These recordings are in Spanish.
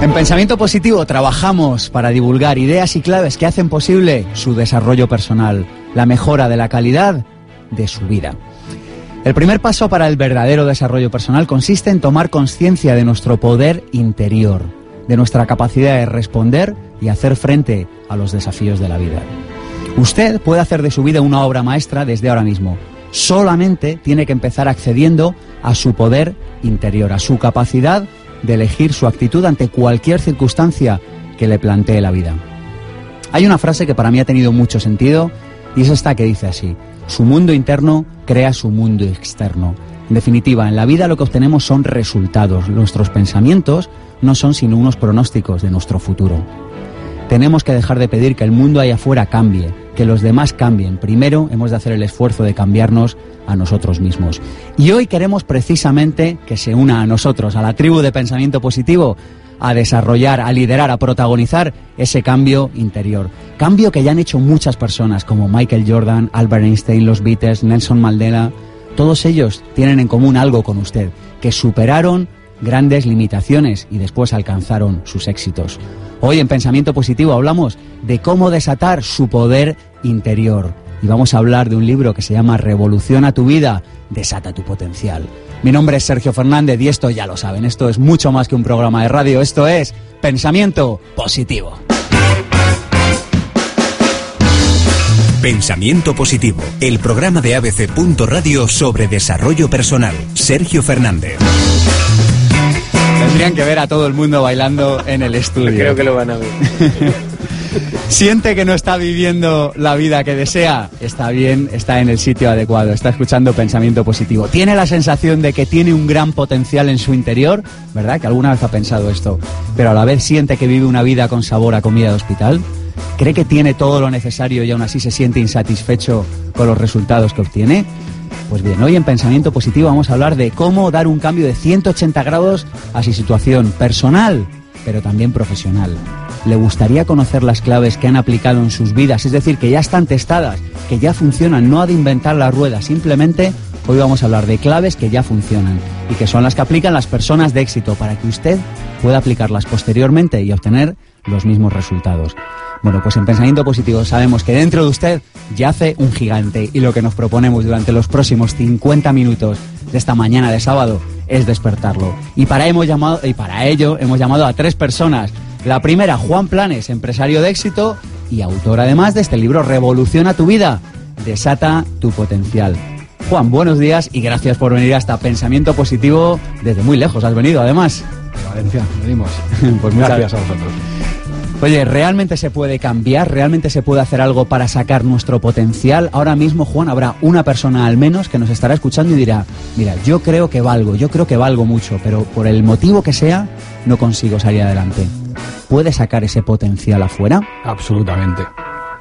En Pensamiento Positivo trabajamos para divulgar ideas y claves que hacen posible su desarrollo personal, la mejora de la calidad de su vida. El primer paso para el verdadero desarrollo personal consiste en tomar conciencia de nuestro poder interior, de nuestra capacidad de responder y hacer frente a los desafíos de la vida. Usted puede hacer de su vida una obra maestra desde ahora mismo. Solamente tiene que empezar accediendo a su poder interior, a su capacidad de elegir su actitud ante cualquier circunstancia que le plantee la vida. Hay una frase que para mí ha tenido mucho sentido y es esta que dice así, su mundo interno crea su mundo externo. En definitiva, en la vida lo que obtenemos son resultados, nuestros pensamientos no son sino unos pronósticos de nuestro futuro. Tenemos que dejar de pedir que el mundo allá afuera cambie, que los demás cambien. Primero hemos de hacer el esfuerzo de cambiarnos a nosotros mismos. Y hoy queremos precisamente que se una a nosotros, a la tribu de pensamiento positivo, a desarrollar, a liderar, a protagonizar ese cambio interior. Cambio que ya han hecho muchas personas como Michael Jordan, Albert Einstein, los Beatles, Nelson Mandela. Todos ellos tienen en común algo con usted, que superaron grandes limitaciones y después alcanzaron sus éxitos. Hoy en Pensamiento Positivo hablamos de cómo desatar su poder interior y vamos a hablar de un libro que se llama Revoluciona tu vida, desata tu potencial. Mi nombre es Sergio Fernández y esto ya lo saben, esto es mucho más que un programa de radio, esto es Pensamiento Positivo. Pensamiento Positivo, el programa de ABC. Radio sobre desarrollo personal. Sergio Fernández. Tendrían que ver a todo el mundo bailando en el estudio. Creo que lo van a ver. Siente que no está viviendo la vida que desea, está bien, está en el sitio adecuado, está escuchando pensamiento positivo. Tiene la sensación de que tiene un gran potencial en su interior, ¿verdad? Que alguna vez ha pensado esto, pero a la vez siente que vive una vida con sabor a comida de hospital. ¿Cree que tiene todo lo necesario y aún así se siente insatisfecho con los resultados que obtiene? Pues bien, hoy en Pensamiento Positivo vamos a hablar de cómo dar un cambio de 180 grados a su situación personal, pero también profesional. ¿Le gustaría conocer las claves que han aplicado en sus vidas? Es decir, que ya están testadas, que ya funcionan, no ha de inventar la rueda, simplemente hoy vamos a hablar de claves que ya funcionan y que son las que aplican las personas de éxito para que usted pueda aplicarlas posteriormente y obtener los mismos resultados. Bueno, pues en pensamiento positivo sabemos que dentro de usted yace un gigante y lo que nos proponemos durante los próximos 50 minutos de esta mañana de sábado es despertarlo. Y para, hemos llamado, y para ello hemos llamado a tres personas. La primera, Juan Planes, empresario de éxito y autor además de este libro Revoluciona tu vida, desata tu potencial. Juan, buenos días y gracias por venir hasta Pensamiento Positivo desde muy lejos. Has venido además. Valencia, venimos. pues muchas gracias a vosotros. Oye, ¿realmente se puede cambiar? ¿Realmente se puede hacer algo para sacar nuestro potencial? Ahora mismo, Juan, habrá una persona al menos que nos estará escuchando y dirá, mira, yo creo que valgo, yo creo que valgo mucho, pero por el motivo que sea, no consigo salir adelante. ¿Puede sacar ese potencial afuera? Absolutamente.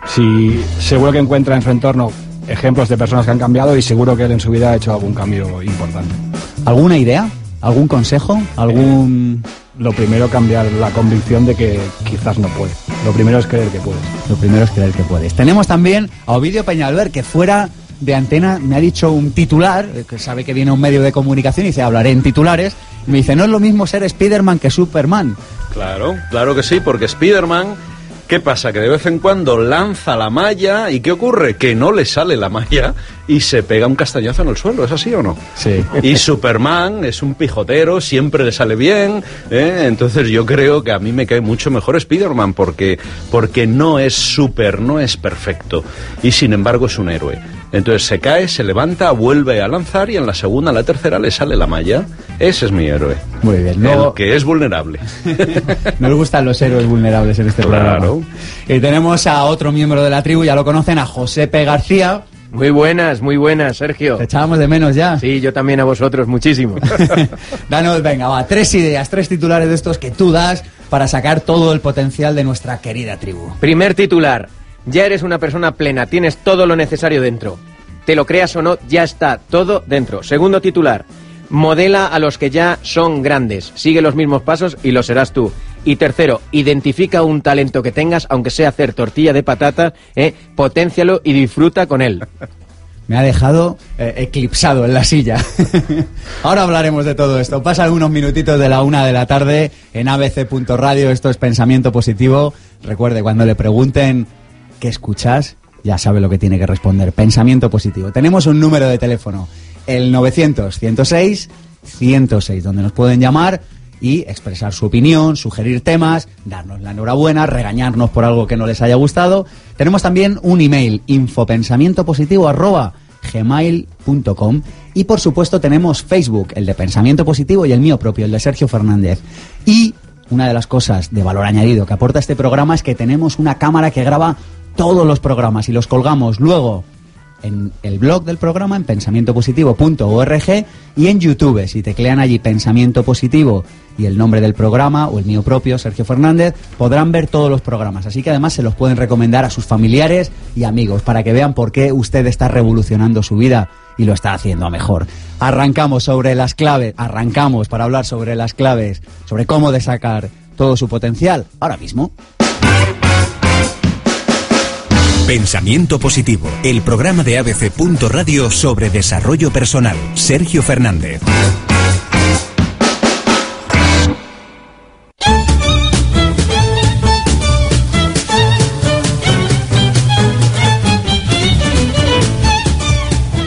Si seguro que encuentra en su entorno ejemplos de personas que han cambiado y seguro que él en su vida ha hecho algún cambio importante. ¿Alguna idea? ¿Algún consejo? ¿Algún...? lo primero cambiar la convicción de que quizás no puede. Lo primero es creer que puedes. Lo primero es creer que puedes. Tenemos también a Ovidio Peñalver, que fuera de antena me ha dicho un titular, eh, que sabe que viene un medio de comunicación y dice, hablaré en titulares, y me dice, no es lo mismo ser Spiderman que Superman. Claro, claro que sí, porque Spiderman ¿Qué pasa? Que de vez en cuando lanza la malla y ¿qué ocurre? Que no le sale la malla y se pega un castañazo en el suelo, ¿es así o no? Sí. Y Superman es un pijotero, siempre le sale bien, ¿eh? entonces yo creo que a mí me cae mucho mejor Spider-Man porque, porque no es super, no es perfecto y sin embargo es un héroe. Entonces se cae, se levanta, vuelve a lanzar y en la segunda, en la tercera le sale la malla. Ese es mi héroe. Muy bien. El que es vulnerable. Nos gustan los héroes vulnerables en este claro. Y tenemos a otro miembro de la tribu, ya lo conocen, a José P. García. Muy buenas, muy buenas, Sergio. Te echábamos de menos ya. Sí, yo también a vosotros, muchísimo. Danos, venga, va, tres ideas, tres titulares de estos que tú das para sacar todo el potencial de nuestra querida tribu. Primer titular, ya eres una persona plena, tienes todo lo necesario dentro. Te lo creas o no, ya está todo dentro. Segundo titular, modela a los que ya son grandes, sigue los mismos pasos y lo serás tú. Y tercero, identifica un talento que tengas, aunque sea hacer tortilla de patata, ¿eh? potencialo y disfruta con él. me ha dejado eh, eclipsado en la silla. Ahora hablaremos de todo esto. Pasan unos minutitos de la una de la tarde en abc.radio. Esto es Pensamiento Positivo. Recuerde, cuando le pregunten qué escuchas, ya sabe lo que tiene que responder. Pensamiento Positivo. Tenemos un número de teléfono, el 900-106-106, donde nos pueden llamar y expresar su opinión, sugerir temas, darnos la enhorabuena, regañarnos por algo que no les haya gustado. Tenemos también un email, infopensamientopositivo arroba gmail.com y por supuesto tenemos Facebook, el de Pensamiento Positivo y el mío propio, el de Sergio Fernández. Y una de las cosas de valor añadido que aporta este programa es que tenemos una cámara que graba todos los programas y los colgamos luego en el blog del programa, en pensamientopositivo.org y en YouTube. Si teclean allí Pensamiento Positivo y el nombre del programa o el mío propio, Sergio Fernández, podrán ver todos los programas. Así que además se los pueden recomendar a sus familiares y amigos para que vean por qué usted está revolucionando su vida y lo está haciendo a mejor. Arrancamos sobre las claves, arrancamos para hablar sobre las claves, sobre cómo de sacar todo su potencial ahora mismo. Pensamiento Positivo, el programa de ABC. Radio sobre desarrollo personal. Sergio Fernández.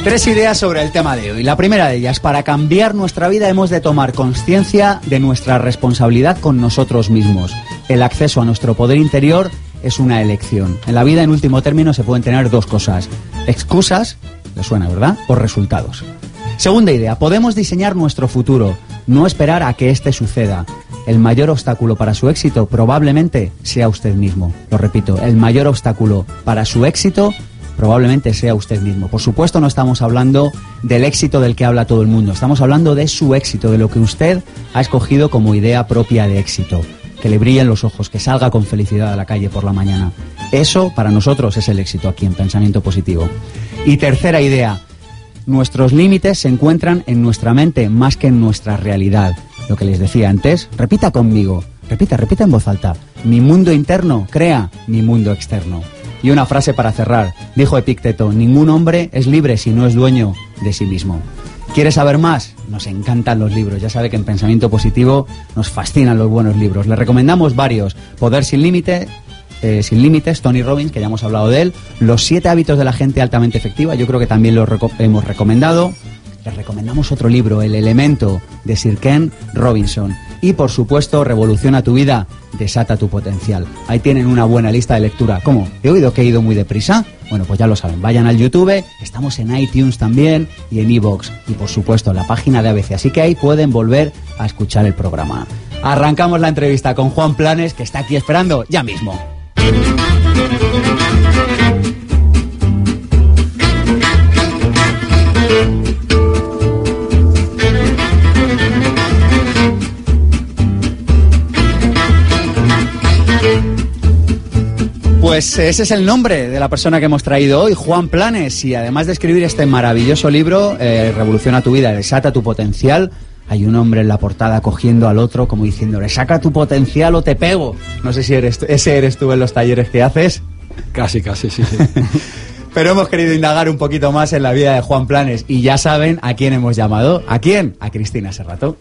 Tres ideas sobre el tema de hoy. La primera de ellas, para cambiar nuestra vida hemos de tomar conciencia de nuestra responsabilidad con nosotros mismos. El acceso a nuestro poder interior es una elección. En la vida, en último término, se pueden tener dos cosas. Excusas, le suena, ¿verdad? O resultados. Segunda idea, podemos diseñar nuestro futuro, no esperar a que éste suceda. El mayor obstáculo para su éxito probablemente sea usted mismo. Lo repito, el mayor obstáculo para su éxito probablemente sea usted mismo. Por supuesto no estamos hablando del éxito del que habla todo el mundo, estamos hablando de su éxito, de lo que usted ha escogido como idea propia de éxito que le brillen los ojos, que salga con felicidad a la calle por la mañana. Eso para nosotros es el éxito aquí en Pensamiento Positivo. Y tercera idea, nuestros límites se encuentran en nuestra mente más que en nuestra realidad. Lo que les decía antes, repita conmigo, repita, repita en voz alta. Mi mundo interno crea mi mundo externo. Y una frase para cerrar, dijo Epicteto, ningún hombre es libre si no es dueño de sí mismo. ¿Quiere saber más? Nos encantan los libros. Ya sabe que en Pensamiento Positivo nos fascinan los buenos libros. Le recomendamos varios. Poder sin límite, eh, sin límites, Tony Robbins, que ya hemos hablado de él. Los siete hábitos de la gente altamente efectiva, yo creo que también lo hemos recomendado. Les recomendamos otro libro, El elemento, de Sir Ken Robinson. Y por supuesto, Revoluciona tu vida, desata tu potencial. Ahí tienen una buena lista de lectura. ¿Cómo? ¿He oído que he ido muy deprisa? Bueno, pues ya lo saben. Vayan al YouTube, estamos en iTunes también y en iVoox. Y por supuesto en la página de ABC. Así que ahí pueden volver a escuchar el programa. Arrancamos la entrevista con Juan Planes, que está aquí esperando ya mismo. Pues ese es el nombre de la persona que hemos traído hoy, Juan Planes, y además de escribir este maravilloso libro, eh, Revoluciona tu vida, desata tu potencial, hay un hombre en la portada cogiendo al otro como diciéndole, saca tu potencial o te pego. No sé si eres, ese eres tú en los talleres que haces. Casi, casi, sí, sí. Pero hemos querido indagar un poquito más en la vida de Juan Planes y ya saben a quién hemos llamado. ¿A quién? A Cristina Serrato.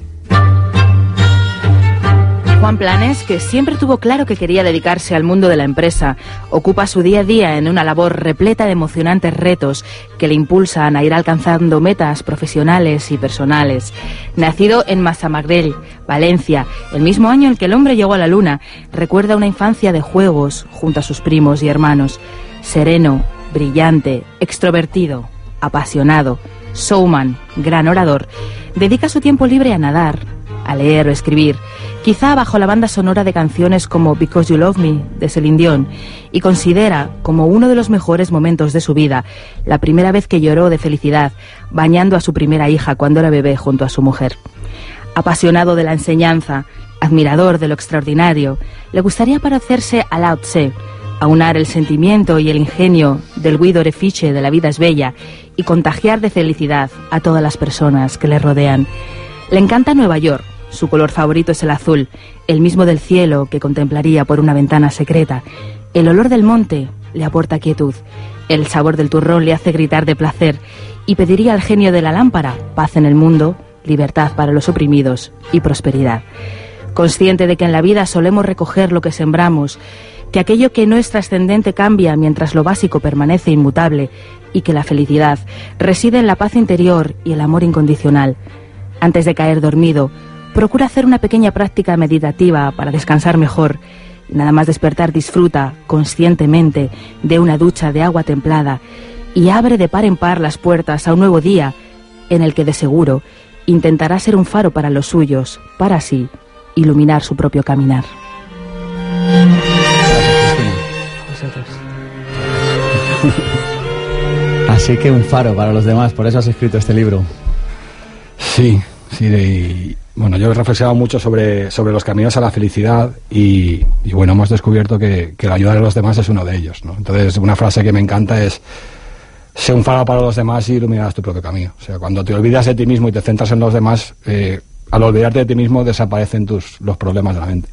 Juan Planes, que siempre tuvo claro que quería dedicarse al mundo de la empresa, ocupa su día a día en una labor repleta de emocionantes retos que le impulsan a ir alcanzando metas profesionales y personales. Nacido en Massamagrell, Valencia, el mismo año en que el hombre llegó a la luna, recuerda una infancia de juegos junto a sus primos y hermanos. Sereno, brillante, extrovertido, apasionado, showman, gran orador, dedica su tiempo libre a nadar, a leer o escribir, quizá bajo la banda sonora de canciones como Because You Love Me de Celine Dion, y considera como uno de los mejores momentos de su vida la primera vez que lloró de felicidad bañando a su primera hija cuando era bebé junto a su mujer. Apasionado de la enseñanza, admirador de lo extraordinario, le gustaría parecerse a Lao Tse, aunar el sentimiento y el ingenio del Guido Refiche de la vida es bella y contagiar de felicidad a todas las personas que le rodean. Le encanta Nueva York, su color favorito es el azul, el mismo del cielo que contemplaría por una ventana secreta, El olor del monte le aporta quietud, el sabor del turrón le hace gritar de placer y pediría al genio de la lámpara paz en el mundo, libertad para los oprimidos y prosperidad. Consciente de que en la vida solemos recoger lo que sembramos, que aquello que no es trascendente cambia mientras lo básico permanece inmutable y que la felicidad reside en la paz interior y el amor incondicional. Antes de caer dormido, procura hacer una pequeña práctica meditativa para descansar mejor. Nada más despertar disfruta conscientemente de una ducha de agua templada y abre de par en par las puertas a un nuevo día en el que de seguro intentará ser un faro para los suyos, para así iluminar su propio caminar. Así que un faro para los demás, por eso has escrito este libro. Sí, sí, de, bueno, yo he reflexionado mucho sobre, sobre los caminos a la felicidad y, bueno, hemos descubierto que, que, la ayuda de los demás es uno de ellos, ¿no? Entonces, una frase que me encanta es, sé un faro para los demás y iluminarás tu propio camino. O sea, cuando te olvidas de ti mismo y te centras en los demás, eh, al olvidarte de ti mismo desaparecen tus, los problemas de la mente.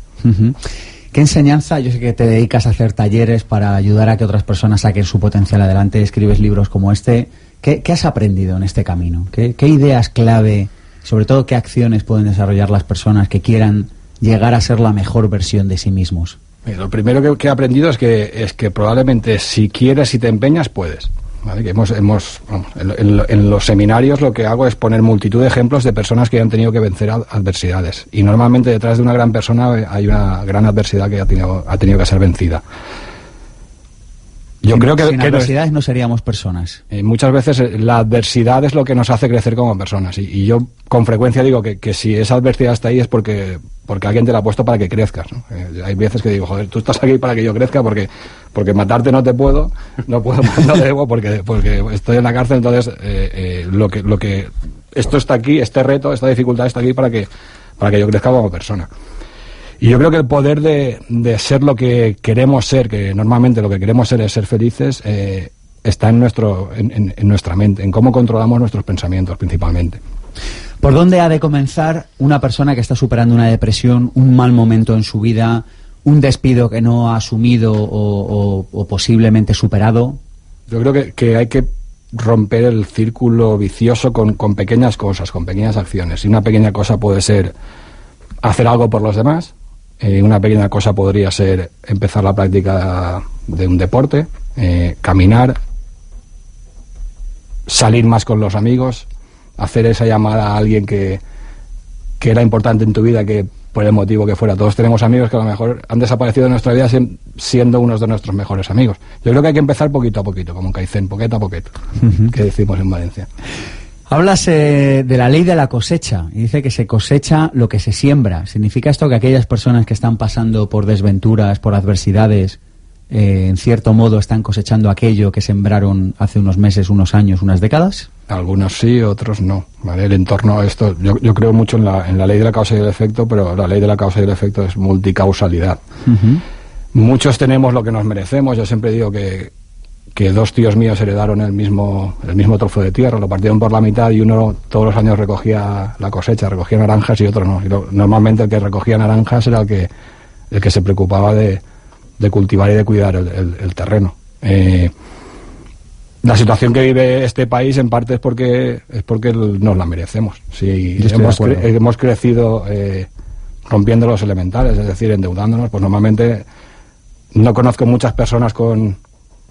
¿Qué enseñanza? Yo sé que te dedicas a hacer talleres para ayudar a que otras personas saquen su potencial adelante, escribes libros como este. ¿Qué, has aprendido en este camino? ¿Qué, ¿Qué, ideas clave, sobre todo qué acciones pueden desarrollar las personas que quieran llegar a ser la mejor versión de sí mismos? Lo primero que, he aprendido es que, es que probablemente si quieres y te empeñas, puedes. Hemos, hemos en, los seminarios lo que hago es poner multitud de ejemplos de personas que han tenido que vencer adversidades. Y normalmente detrás de una gran persona hay una gran adversidad que ha tenido, ha tenido que ser vencida. Yo sin, creo que sin que adversidades no, no seríamos personas. Eh, muchas veces eh, la adversidad es lo que nos hace crecer como personas. Y, y yo con frecuencia digo que, que, si esa adversidad está ahí es porque, porque alguien te la ha puesto para que crezcas. ¿no? Eh, hay veces que digo, joder, tú estás aquí para que yo crezca porque, porque matarte no te puedo, no puedo, no debo porque, porque estoy en la cárcel. Entonces, eh, lo que, lo que, esto está aquí, este reto, esta dificultad está aquí para que, para que yo crezca como persona. Y yo creo que el poder de, de, ser lo que queremos ser, que normalmente lo que queremos ser es ser felices, eh, está en, nuestro, en, en, en, nuestra mente, en cómo controlamos nuestros pensamientos principalmente. ¿Por dónde ha de comenzar una persona que está superando una depresión, un mal momento en su vida, un despido que no ha asumido o, o, o posiblemente superado? Yo creo que, que, hay que romper el círculo vicioso con, con pequeñas cosas, con pequeñas acciones. Y una pequeña cosa puede ser hacer algo por los demás, eh, una pequeña cosa podría ser empezar la práctica de un deporte, eh, caminar, salir más con los amigos, hacer esa llamada a alguien que, que era importante en tu vida, que por el motivo que fuera. Todos tenemos amigos que a lo mejor han desaparecido de nuestra vida siendo unos de nuestros mejores amigos. Yo creo que hay que empezar poquito a poquito, como un caicén, poquito a poquito, uh -huh. que decimos en Valencia. Hablas eh, de la ley de la cosecha y dice que se cosecha lo que se siembra. ¿Significa esto que aquellas personas que están pasando por desventuras, por adversidades, eh, en cierto modo están cosechando aquello que sembraron hace unos meses, unos años, unas décadas? Algunos sí, otros no. ¿vale? El entorno a esto, yo, yo creo mucho en la, en la, ley de la causa y el efecto, pero la ley de la causa y el efecto es multicausalidad. Uh -huh. Muchos tenemos lo que nos merecemos. Yo siempre digo que que dos tíos míos heredaron el mismo, el mismo trozo de tierra, lo partieron por la mitad y uno todos los años recogía la cosecha, recogía naranjas y otro no. Y lo, normalmente el que recogía naranjas era el que, el que se preocupaba de, de cultivar y de cuidar el, el, el terreno. Eh, la situación que vive este país en parte es porque es porque nos la merecemos. Si hemos, cre hemos, crecido eh, rompiendo los elementales, es decir, endeudándonos, pues normalmente no conozco muchas personas con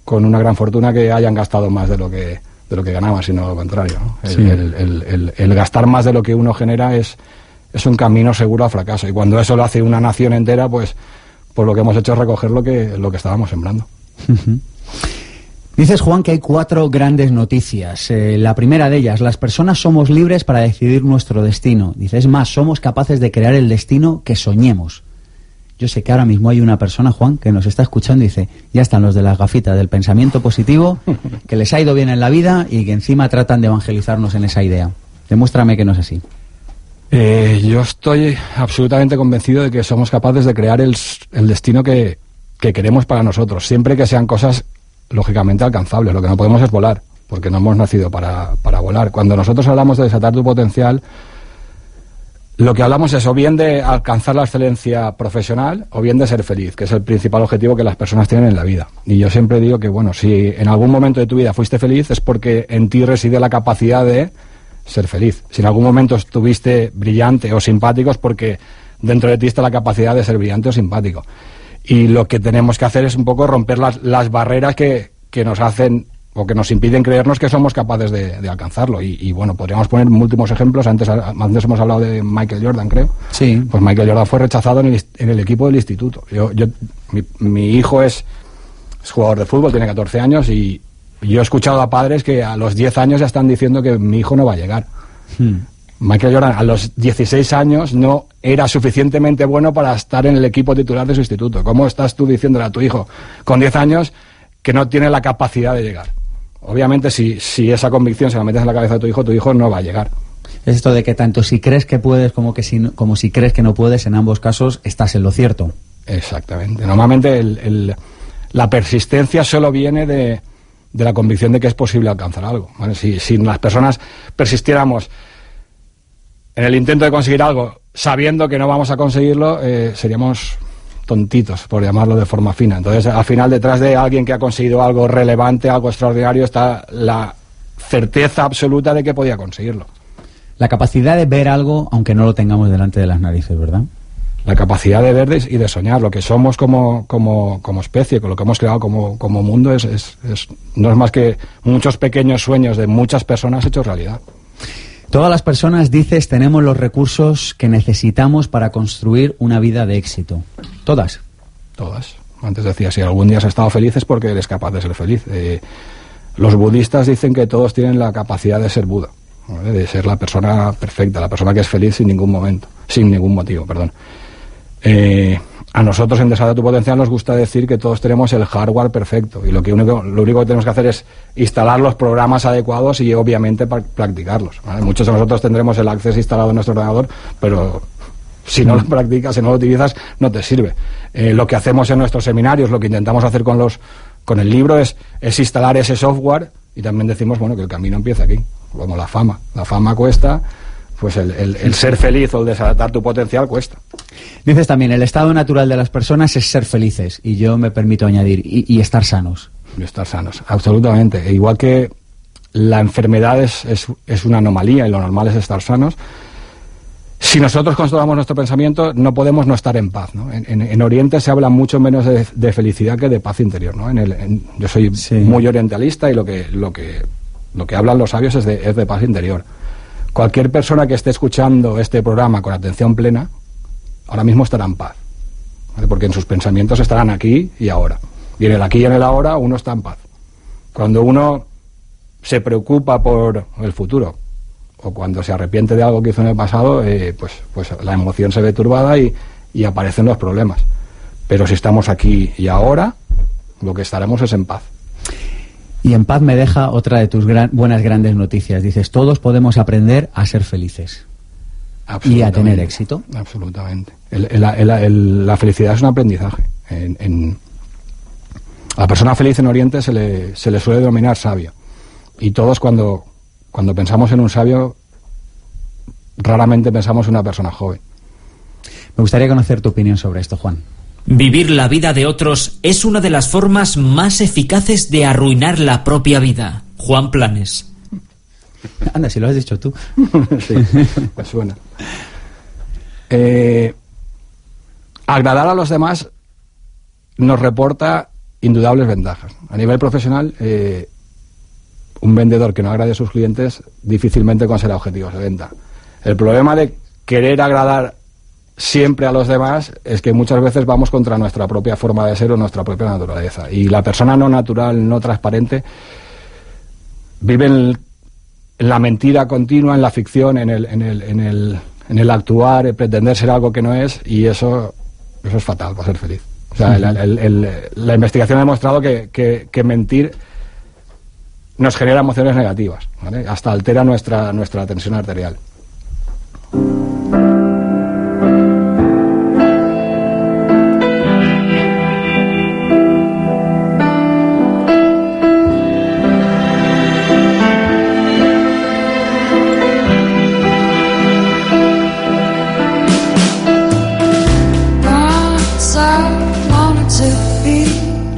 con una gran fortuna que hayan gastado más de lo que de lo que ganaban, sino lo contrario. ¿no? Sí. El, el, el, el, gastar más de lo que uno genera es, es un camino seguro al fracaso. Y cuando eso lo hace una nación entera, pues, pues lo que hemos hecho es recoger lo que, lo que estábamos sembrando. Uh -huh. Dices, Juan, que hay cuatro grandes noticias. Eh, la primera de ellas, las personas somos libres para decidir nuestro destino. Dices, más, somos capaces de crear el destino que soñemos. Yo sé que ahora mismo hay una persona, Juan, que nos está escuchando y dice, ya están los de las gafitas del pensamiento positivo, que les ha ido bien en la vida y que encima tratan de evangelizarnos en esa idea. Demuéstrame que no es así. Eh, yo estoy absolutamente convencido de que somos capaces de crear el, el destino que, que, queremos para nosotros, siempre que sean cosas lógicamente alcanzables. Lo que no podemos es volar, porque no hemos nacido para, para volar. Cuando nosotros hablamos de desatar tu potencial, lo que hablamos es o bien de alcanzar la excelencia profesional o bien de ser feliz, que es el principal objetivo que las personas tienen en la vida. Y yo siempre digo que, bueno, si en algún momento de tu vida fuiste feliz es porque en ti reside la capacidad de ser feliz. Si en algún momento estuviste brillante o simpático es porque dentro de ti está la capacidad de ser brillante o simpático. Y lo que tenemos que hacer es un poco romper las, las barreras que, que nos hacen o que nos impiden creernos que somos capaces de, alcanzarlo. Y, bueno, podríamos poner múltimos ejemplos. Antes, antes hemos hablado de Michael Jordan, creo. Sí. Pues Michael Jordan fue rechazado en el, equipo del instituto. Yo, yo, mi, hijo es, jugador de fútbol, tiene 14 años y yo he escuchado a padres que a los 10 años ya están diciendo que mi hijo no va a llegar. Hmm. Michael Jordan a los 16 años no era suficientemente bueno para estar en el equipo titular de su instituto. ¿Cómo estás tú diciéndole a tu hijo con 10 años que no tiene la capacidad de llegar? Obviamente, si, si esa convicción se la metes en la cabeza de tu hijo, tu hijo no va a llegar. Es esto de que tanto si crees que puedes como, que si, como si crees que no puedes, en ambos casos estás en lo cierto. Exactamente. Normalmente el, la persistencia solo viene de, de, la convicción de que es posible alcanzar algo. Si, si las personas persistiéramos en el intento de conseguir algo sabiendo que no vamos a conseguirlo, eh, seríamos tontitos, por llamarlo de forma fina. Entonces, al final, detrás de alguien que ha conseguido algo relevante, algo extraordinario, está la certeza absoluta de que podía conseguirlo. La capacidad de ver algo, aunque no lo tengamos delante de las narices, ¿verdad? La capacidad de ver y de soñar, lo que somos como, como, como especie, con lo que hemos creado como, como mundo, es, es, no es más que muchos pequeños sueños de muchas personas hechos realidad. Todas las personas, dices, tenemos los recursos que necesitamos para construir una vida de éxito. Todas. Todas. Antes decía, si algún día has estado feliz es porque eres capaz de ser feliz. Eh, los budistas dicen que todos tienen la capacidad de ser Buda, de ser la persona perfecta, la persona que es feliz sin ningún momento, sin ningún motivo, perdón. Eh, a nosotros en Desarrollo tu Potencial nos gusta decir que todos tenemos el hardware perfecto y lo, que único, lo único que tenemos que hacer es instalar los programas adecuados y obviamente practicarlos. Muchos de nosotros tendremos el acceso instalado en nuestro ordenador, pero si no lo mm. practicas, si no lo utilizas, no te sirve. Eh, lo que hacemos en nuestros seminarios, lo que intentamos hacer con, los, con el libro es, es instalar ese software y también decimos bueno que el camino empieza aquí, como la fama. La fama cuesta, pues el, ser feliz o el desatar tu potencial cuesta. Dices también, el estado natural de las personas es ser felices, y yo me permito añadir, y, estar sanos. Y estar sanos, absolutamente. E igual que la enfermedad es, es, una anomalía y lo normal es estar sanos, si nosotros controlamos nuestro pensamiento, no podemos no estar en paz. ¿no? En, Oriente se habla mucho menos de, felicidad que de paz interior. ¿no? En el, yo soy muy orientalista y lo que, lo que, lo que hablan los sabios es de, es de paz interior. Cualquier persona que esté escuchando este programa con atención plena, ahora mismo estará en paz. Porque en sus pensamientos estarán aquí y ahora. Y en el aquí y en el ahora uno está en paz. Cuando uno se preocupa por el futuro o cuando se arrepiente de algo que hizo en el pasado, eh, pues, pues la emoción se ve turbada y, y aparecen los problemas. Pero si estamos aquí y ahora, lo que estaremos es en paz. Y en paz me deja otra de tus buenas grandes noticias. Dices, todos podemos aprender a ser felices. Y a tener éxito. Absolutamente. la felicidad es un aprendizaje. En, a la persona feliz en Oriente se le, se le suele denominar sabio. Y todos cuando, cuando pensamos en un sabio, raramente pensamos en una persona joven. Me gustaría conocer tu opinión sobre esto, Juan. Vivir la vida de otros es una de las formas más eficaces de arruinar la propia vida. Juan Planes. Anda, si lo has dicho tú. sí, pues suena. Eh, agradar a los demás nos reporta indudables ventajas. A nivel profesional, eh, un vendedor que no agrade a sus clientes difícilmente conseguirá objetivos de venta. El problema de querer agradar siempre a los demás es que muchas veces vamos contra nuestra propia forma de ser o nuestra propia naturaleza. Y la persona no natural, no transparente, vive en, la mentira continua, en la ficción, en el, en el, en el, en el actuar, en pretender ser algo que no es, y eso, eso es fatal para ser feliz. O sea, la investigación ha demostrado que, que, mentir nos genera emociones negativas, hasta altera nuestra, nuestra tensión arterial.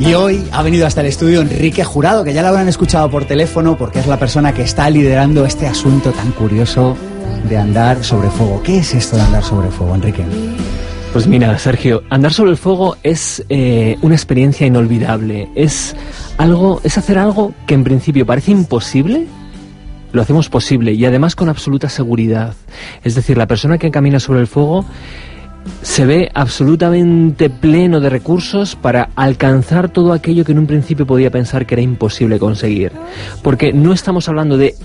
Y hoy ha venido hasta el estudio Enrique Jurado, que ya lo habrán escuchado por teléfono porque es la persona que está liderando este asunto tan curioso de andar sobre fuego. ¿Qué es esto de andar sobre fuego, Enrique? Pues mira, Sergio, andar sobre el fuego es eh, una experiencia inolvidable. Es algo, es hacer algo que en principio parece imposible, lo hacemos posible y además con absoluta seguridad. Es decir, la persona que camina sobre el fuego se ve absolutamente pleno de recursos para alcanzar todo aquello que en un principio podía pensar que era imposible conseguir. Porque no estamos hablando de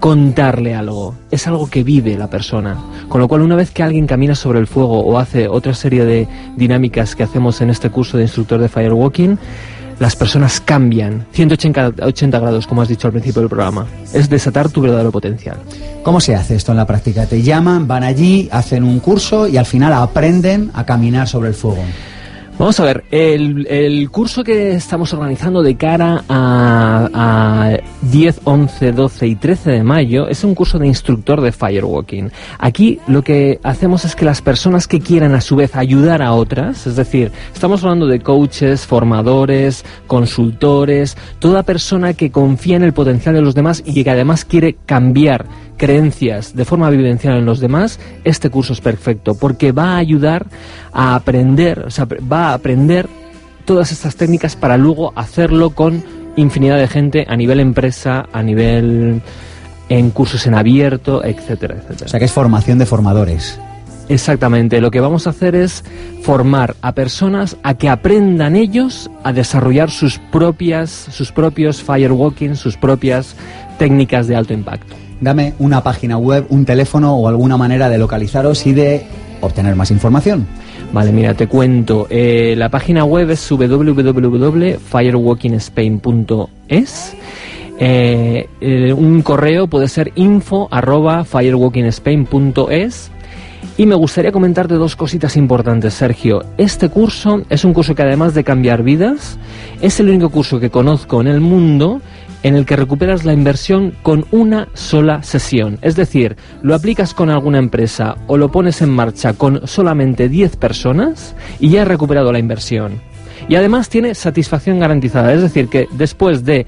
contarle algo, es algo que vive la persona. Con lo cual, una vez que alguien camina sobre el fuego o hace otra serie de dinámicas que hacemos en este curso de instructor de firewalking, las personas cambian 180 grados, como has dicho al principio del programa. Es desatar tu verdadero potencial. ¿Cómo se hace esto en la práctica? Te llaman, van allí, hacen un curso y al final aprenden a caminar sobre el fuego. Vamos a ver, el, curso que estamos organizando de cara a, 10, 11, 12 y 13 de mayo es un curso de instructor de firewalking. Aquí lo que hacemos es que las personas que quieran a su vez ayudar a otras, es decir, estamos hablando de coaches, formadores, consultores, toda persona que confía en el potencial de los demás y que además quiere cambiar creencias de forma vivencial en los demás, este curso es perfecto porque va a ayudar a aprender, o sea, va a aprender todas estas técnicas para luego hacerlo con infinidad de gente a nivel empresa, a nivel en cursos en abierto, etcétera, etcétera. O sea que es formación de formadores. Exactamente, lo que vamos a hacer es formar a personas a que aprendan ellos a desarrollar sus propias, sus propios firewalking, sus propias técnicas de alto impacto dame una página web, un teléfono o alguna manera de localizaros y de obtener más información. Vale, mira, te cuento. Eh, la página web es www.firewalkingspain.es. Eh, eh, un correo puede ser info y me gustaría comentarte dos cositas importantes, Sergio. Este curso es un curso que además de cambiar vidas, es el único curso que conozco en el mundo en el que recuperas la inversión con una sola sesión. Es decir, lo aplicas con alguna empresa o lo pones en marcha con solamente 10 personas y ya has recuperado la inversión. Y además tiene satisfacción garantizada, es decir, que después de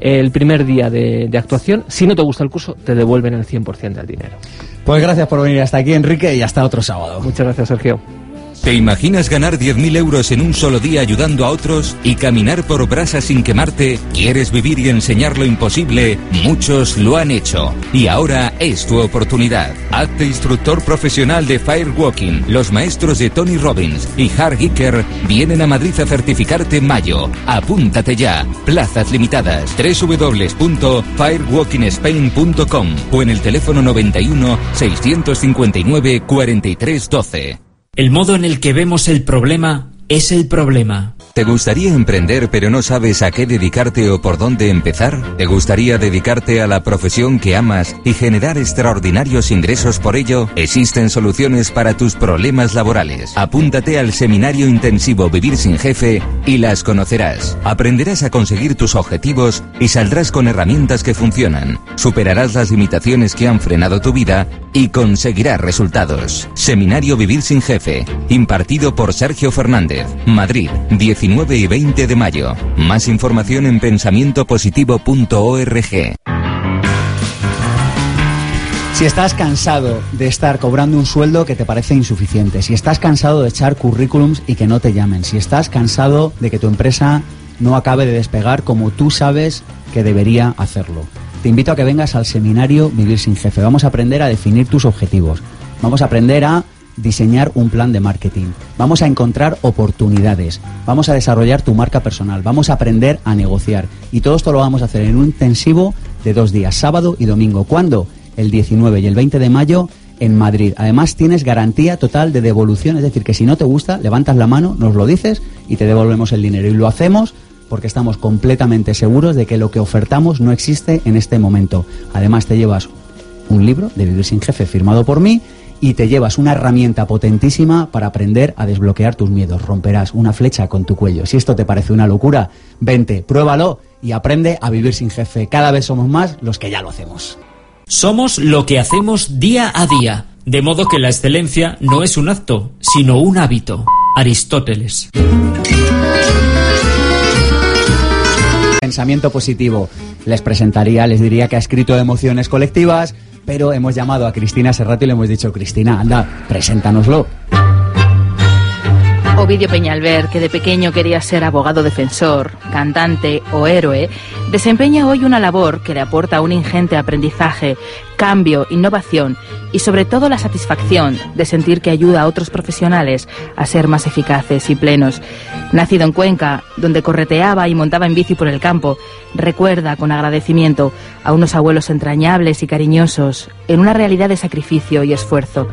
el primer día de, actuación, si no te gusta el curso, te devuelven el 100% del dinero. Pues gracias por venir hasta aquí, Enrique, y hasta otro sábado. Muchas gracias, Sergio. ¿Te imaginas ganar 10.000 euros en un solo día ayudando a otros y caminar por brasas sin quemarte? ¿Quieres vivir y enseñar lo imposible? Muchos lo han hecho. Y ahora es tu oportunidad. Hazte instructor profesional de Firewalking. Los maestros de Tony Robbins y Hard Gicker vienen a Madrid a certificarte en mayo. Apúntate ya. Plazas limitadas. www.firewalkingspain.com o en el teléfono 91 659 4312. El modo en el que vemos el problema es el problema. ¿Te gustaría emprender pero no sabes a qué dedicarte o por dónde empezar? ¿Te gustaría dedicarte a la profesión que amas y generar extraordinarios ingresos por ello? Existen soluciones para tus problemas laborales. Apúntate al seminario intensivo Vivir sin Jefe y las conocerás. Aprenderás a conseguir tus objetivos y saldrás con herramientas que funcionan. Superarás las limitaciones que han frenado tu vida y conseguirás resultados. Seminario Vivir sin Jefe, impartido por Sergio Fernández, Madrid, 10 19 y 20 de mayo. Más información en pensamientopositivo.org. Si estás cansado de estar cobrando un sueldo que te parece insuficiente, si estás cansado de echar currículums y que no te llamen, si estás cansado de que tu empresa no acabe de despegar como tú sabes que debería hacerlo, te invito a que vengas al seminario Vivir sin Jefe. Vamos a aprender a definir tus objetivos. Vamos a aprender a diseñar un plan de marketing, vamos a encontrar oportunidades, vamos a desarrollar tu marca personal, vamos a aprender a negociar y todo esto lo vamos a hacer en un intensivo de dos días, sábado y domingo. ¿Cuándo? El 19 y el 20 de mayo en Madrid. Además tienes garantía total de devolución, es decir, que si no te gusta, levantas la mano, nos lo dices y te devolvemos el dinero. Y lo hacemos porque estamos completamente seguros de que lo que ofertamos no existe en este momento. Además te llevas un libro de Vivir sin Jefe firmado por mí y te llevas una herramienta potentísima para aprender a desbloquear tus miedos. Romperás una flecha con tu cuello. Si esto te parece una locura, vente, pruébalo y aprende a vivir sin jefe. Cada vez somos más los que ya lo hacemos. Somos lo que hacemos día a día. De modo que la excelencia no es un acto, sino un hábito. Aristóteles. pensamiento positivo. Les presentaría, les diría que ha escrito Emociones Colectivas, pero hemos llamado a Cristina Serrato y le hemos dicho, Cristina, anda, preséntanoslo. Ovidio Peñalver, que de pequeño quería ser abogado defensor, cantante o héroe, desempeña hoy una labor que le aporta un ingente aprendizaje, cambio, innovación y sobre todo la satisfacción de sentir que ayuda a otros profesionales a ser más eficaces y plenos. Nacido en Cuenca, donde correteaba y montaba en bici por el campo, recuerda con agradecimiento a unos abuelos entrañables y cariñosos en una realidad de sacrificio y esfuerzo.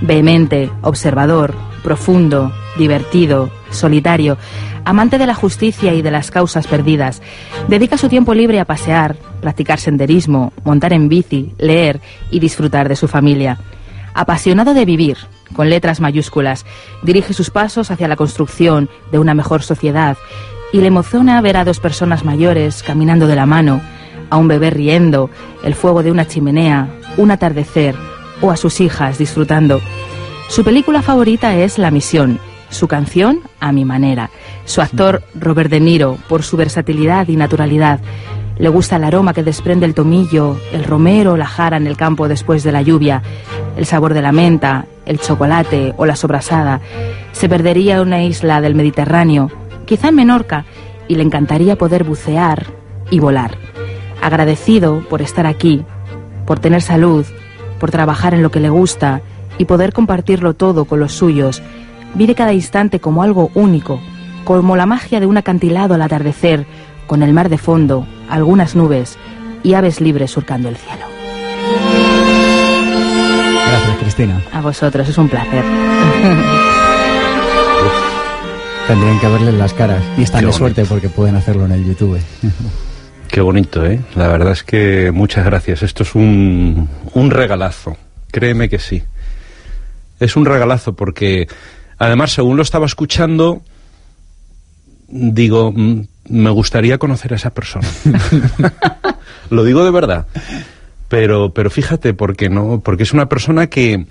Vehemente, observador, profundo, divertido, solitario, amante de la justicia y de las causas perdidas. Dedica su tiempo libre a pasear, practicar senderismo, montar en bici, leer y disfrutar de su familia. Apasionado de vivir, con letras mayúsculas, dirige sus pasos hacia la construcción de una mejor sociedad y le emociona ver a dos personas mayores caminando de la mano, a un bebé riendo, el fuego de una chimenea, un atardecer o a sus hijas disfrutando. Su película favorita es La Misión, su canción A mi manera, su actor Robert De Niro por su versatilidad y naturalidad. Le gusta el aroma que desprende el tomillo, el romero, la jara en el campo después de la lluvia, el sabor de la menta, el chocolate o la sobrasada. Se perdería en una isla del Mediterráneo, quizá en Menorca, y le encantaría poder bucear y volar. Agradecido por estar aquí, por tener salud, por trabajar en lo que le gusta y poder compartirlo todo con los suyos, vive cada instante como algo único, como la magia de un acantilado al atardecer, con el mar de fondo, algunas nubes y aves libres surcando el cielo. Gracias, Cristina. A vosotros, es un placer. Tendrían que verles las caras. Y están Qué de bonito. suerte porque pueden hacerlo en el YouTube. Qué bonito, ¿eh? La verdad es que muchas gracias. Esto es un, un regalazo. Créeme que sí. Es un regalazo porque, además, según lo estaba escuchando, digo, mm, me gustaría conocer a esa persona. lo digo de verdad. Pero, pero fíjate, porque no, porque es una persona que,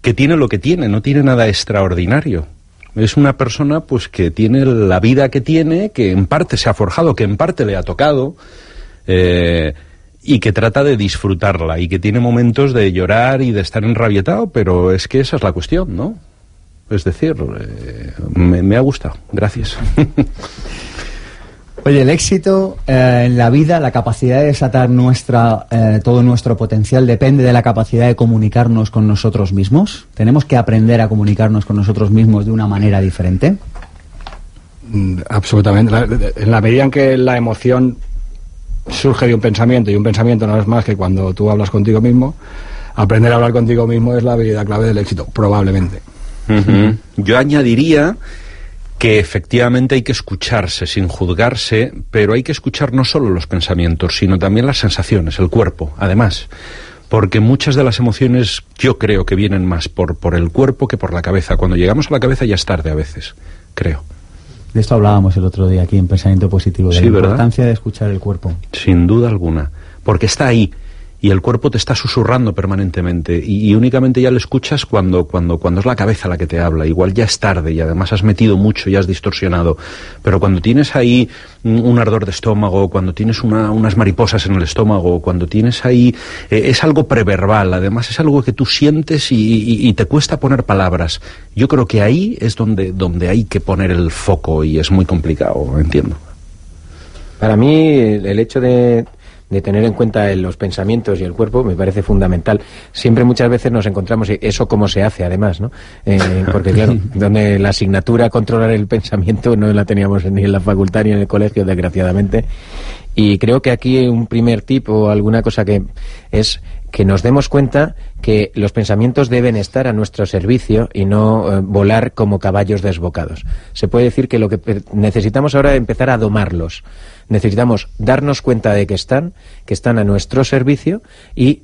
que tiene lo que tiene, no tiene nada extraordinario. Es una persona pues que tiene la vida que tiene, que en parte se ha forjado, que en parte le ha tocado, eh, y que trata de disfrutarla, y que tiene momentos de llorar y de estar enrabietado, pero es que esa es la cuestión, ¿no? Es decir, eh, me, me ha gustado. Gracias. Oye, el éxito eh, en la vida, la capacidad de desatar nuestra, eh, todo nuestro potencial depende de la capacidad de comunicarnos con nosotros mismos. Tenemos que aprender a comunicarnos con nosotros mismos de una manera diferente. Mm, Absolutamente. La- En la medida en que la emoción surge de un pensamiento y un pensamiento no es más que cuando tú hablas contigo mismo, aprender a hablar contigo mismo es la habilidad clave del éxito, probablemente. Yo añadiría que efectivamente hay que escucharse sin juzgarse, pero hay que escuchar no solo los pensamientos, sino también las sensaciones, el cuerpo, además. Porque muchas de las emociones yo creo que vienen más por, por el cuerpo que por la cabeza. Cuando llegamos a la cabeza ya es tarde a veces, creo. De esto hablábamos el otro día aquí en Pensamiento Positivo, de Sí, la ¿verdad? importancia de escuchar el cuerpo. Sin duda alguna. Porque está ahí y el cuerpo te está susurrando permanentemente y, únicamente ya lo escuchas cuando, cuando, cuando es la cabeza la que te habla. Igual ya es tarde y además has metido mucho y has distorsionado. Pero cuando tienes ahí un ardor de estómago, cuando tienes una- unas mariposas en el estómago, cuando tienes ahí... eh, es algo preverbal, además es algo que tú sientes y, y- te cuesta poner palabras. Yo creo que ahí es donde, donde hay que poner el foco y es muy complicado, entiendo. Para mí, el hecho de, de tener en cuenta los pensamientos y el cuerpo me parece fundamental. Siempre muchas veces nos encontramos, y eso cómo se hace además, ¿no? Eh, porque claro, donde la asignatura controlar el pensamiento no la teníamos ni en la facultad ni en el colegio, desgraciadamente. Y creo que aquí un primer tip o alguna cosa que es que nos demos cuenta que los pensamientos deben estar a nuestro servicio y no eh, volar como caballos desbocados. Se puede decir que lo que necesitamos ahora es empezar a domarlos. Necesitamos darnos cuenta de que están, que están a nuestro servicio y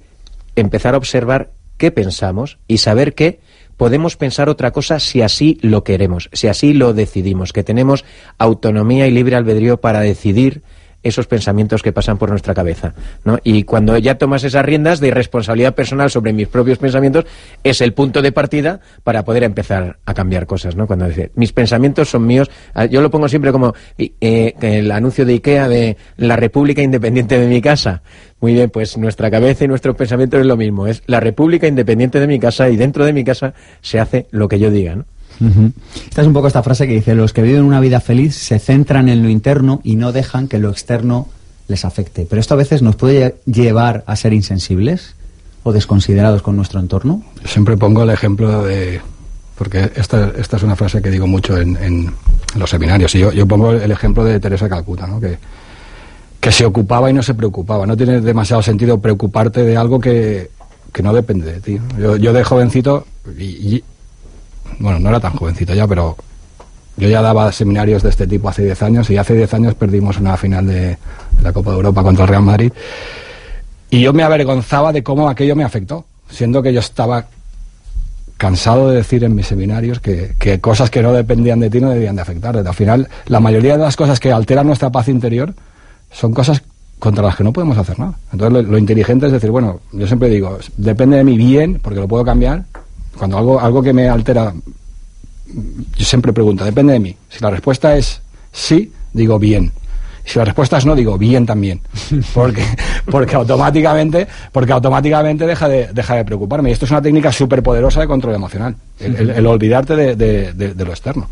empezar a observar qué pensamos y saber que podemos pensar otra cosa si así lo queremos, si así lo decidimos, que tenemos autonomía y libre albedrío para decidir esos pensamientos que pasan por nuestra cabeza. ¿no? Y cuando ya tomas esas riendas de responsabilidad personal sobre mis propios pensamientos, es el punto de partida para poder empezar a cambiar cosas. ¿no? Cuando dice, mis pensamientos son míos, ah, yo lo pongo siempre como eh, el anuncio de IKEA de la República Independiente de mi casa. Muy bien, pues nuestra cabeza y nuestro pensamiento es lo mismo. Es la República Independiente de mi casa y dentro de mi casa se hace lo que yo diga. ¿no? Esta es un poco esta frase que dice, los que viven una vida feliz se centran en lo interno y no dejan que lo externo les afecte. Pero esto a veces nos puede llevar a ser insensibles o desconsiderados con nuestro entorno. siempre pongo el ejemplo de... Porque esta, esta es una frase que digo mucho en, los seminarios. Y yo, yo pongo el ejemplo de Teresa Calcuta, ¿no? que, que se ocupaba y no se preocupaba. No tiene demasiado sentido preocuparte de algo que, que no depende de ti. Yo, yo de jovencito, y, bueno, no era tan jovencito ya, pero yo ya daba seminarios de este tipo hace 10 años y hace 10 años perdimos una final de, la Copa de Europa contra el Real Madrid. Y yo me avergonzaba de cómo aquello me afectó, siendo que yo estaba cansado de decir en mis seminarios que, cosas que no dependían de ti no debían de afectar. Al final, la mayoría de las cosas que alteran nuestra paz interior son cosas contra las que no podemos hacer nada. Entonces, lo, lo inteligente es decir, bueno, yo siempre digo, depende de mi bien, porque lo puedo cambiar, cuando algo, algo que me altera, yo siempre pregunto, depende de mí. Si la respuesta es sí, digo bien. Si la respuesta es no, digo bien también. Porque, porque automáticamente, porque automáticamente deja de, deja de preocuparme. Y esto es una técnica súper poderosa de control emocional. El, olvidarte de lo externo.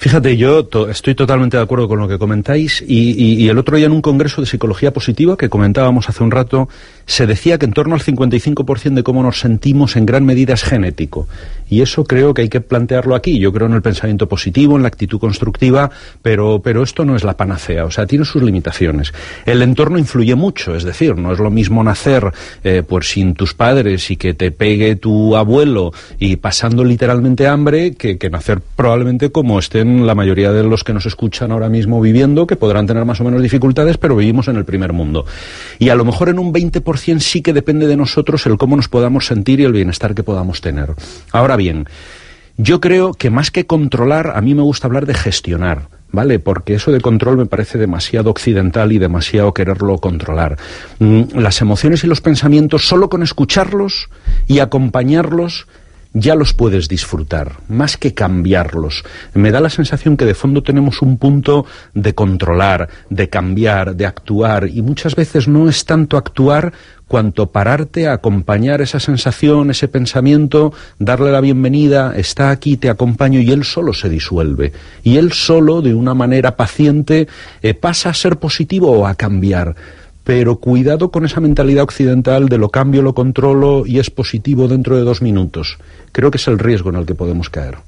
Fíjate, yo estoy totalmente de acuerdo con lo que comentáis y, el otro día en un congreso de psicología positiva que comentábamos hace un rato, se decía que en torno al 55% de cómo nos sentimos en gran medida es genético. Y eso creo que hay que plantearlo aquí. Yo creo en el pensamiento positivo, en la actitud constructiva, pero, pero esto no es la panacea, o sea, tiene sus limitaciones. El entorno influye mucho, es decir, no es lo mismo nacer eh, pues sin tus padres y que te pegue tu abuelo y pasando literalmente hambre que nacer probablemente como estén la mayoría de los que nos escuchan ahora mismo viviendo, que podrán tener más o menos dificultades, pero vivimos en el primer mundo. Y a lo mejor en un 20% sí que depende de nosotros el cómo nos podamos sentir y el bienestar que podamos tener. Ahora bien, yo creo que más que controlar, a mí me gusta hablar de gestionar. ¿vale? Porque eso de control me parece demasiado occidental y demasiado quererlo controlar. Mm, las emociones y los pensamientos, solo con escucharlos y acompañarlos, ya los puedes disfrutar, más que cambiarlos. Me da la sensación que de fondo tenemos un punto de controlar, de cambiar, de actuar, y muchas veces no es tanto actuar cuanto pararte a acompañar esa sensación, ese pensamiento, darle la bienvenida, está aquí, te acompaño, y él solo se disuelve. Y él solo, de una manera paciente, eh, pasa a ser positivo o a cambiar pero cuidado con esa mentalidad occidental de lo cambio, lo controlo y es positivo dentro de dos minutos. Creo que es el riesgo en el que podemos caer.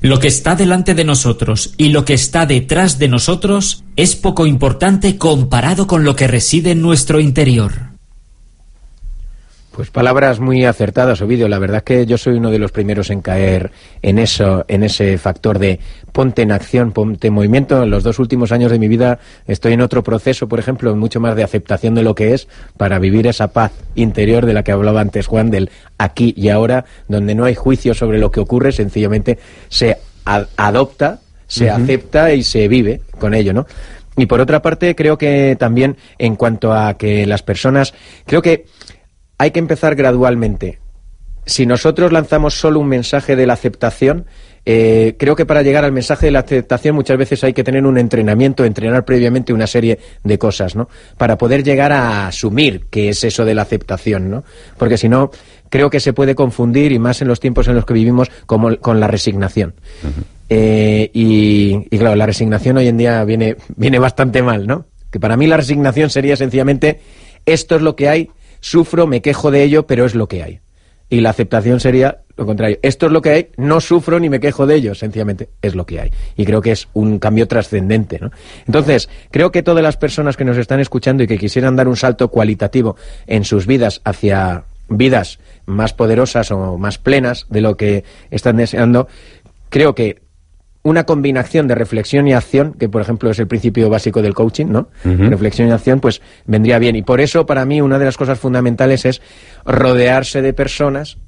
Lo que está delante de nosotros y lo que está detrás de nosotros es poco importante comparado con lo que reside en nuestro interior. Pues palabras muy acertadas, Ovidio. La verdad es que yo soy uno de los primeros en caer en eso, en ese factor de ponte en acción, ponte en movimiento. En los dos últimos años de mi vida estoy en otro proceso, por ejemplo, mucho más de aceptación de lo que es para vivir esa paz interior de la que hablaba antes Juan, del aquí y ahora, donde no hay juicio sobre lo que ocurre, sencillamente se adopta, se acepta y se vive con ello, ¿no? Y por otra parte, creo que también en cuanto a que las personas, creo que hay que empezar gradualmente. Si nosotros lanzamos solo un mensaje de la aceptación, eh, creo que para llegar al mensaje de la aceptación muchas veces hay que tener un entrenamiento, entrenar previamente una serie de cosas, ¿no? Para poder llegar a asumir qué es eso de la aceptación, ¿no? Porque si no, creo que se puede confundir, y más en los tiempos en los que vivimos, como, con la resignación. Eh, y, y, claro, la resignación hoy en día viene, viene bastante mal, ¿no? Que para mí la resignación sería sencillamente esto es lo que hay, sufro, me quejo de ello, pero es lo que hay. Y la aceptación sería lo contrario. Esto es lo que hay, no sufro ni me quejo de ello, sencillamente es lo que hay. Y creo que es un cambio trascendente. ¿no? Entonces, creo que todas las personas que nos están escuchando y que quisieran dar un salto cualitativo en sus vidas hacia vidas más poderosas o más plenas de lo que están deseando, creo que una combinación de reflexión y acción, que por ejemplo es el principio básico del coaching, ¿no? Reflexión y acción, pues vendría bien. Y por eso, para mí, una de las cosas fundamentales es rodearse de personas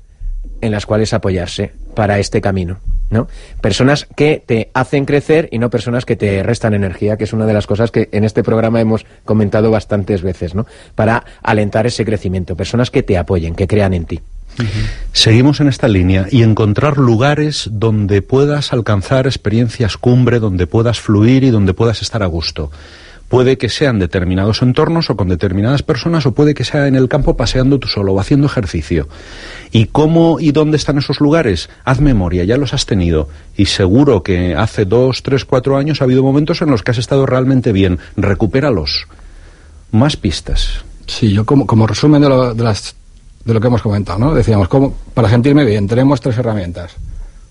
en las cuales apoyarse para este camino. ¿no? Personas que te hacen crecer y no personas que te restan energía, que es una de las cosas que en este programa hemos comentado bastantes veces, ¿no? Para alentar ese crecimiento. Personas que te apoyen, que crean en ti. Seguimos en esta línea y encontrar lugares donde puedas alcanzar experiencias cumbre, donde puedas fluir y donde puedas estar a gusto. Puede que sean determinados entornos o con determinadas personas o puede que sea en el campo paseando tú solo o haciendo ejercicio. ¿Y cómo y dónde están esos lugares? Haz memoria, ya los has tenido. Y seguro que hace dos, tres, cuatro años ha habido momentos en los que has estado realmente bien. Recupéralos. Más pistas. Sí, yo como, como resumen de de, las, de lo que hemos comentado, ¿no? Decíamos, ¿cómo, para sentirme bien tenemos tres herramientas.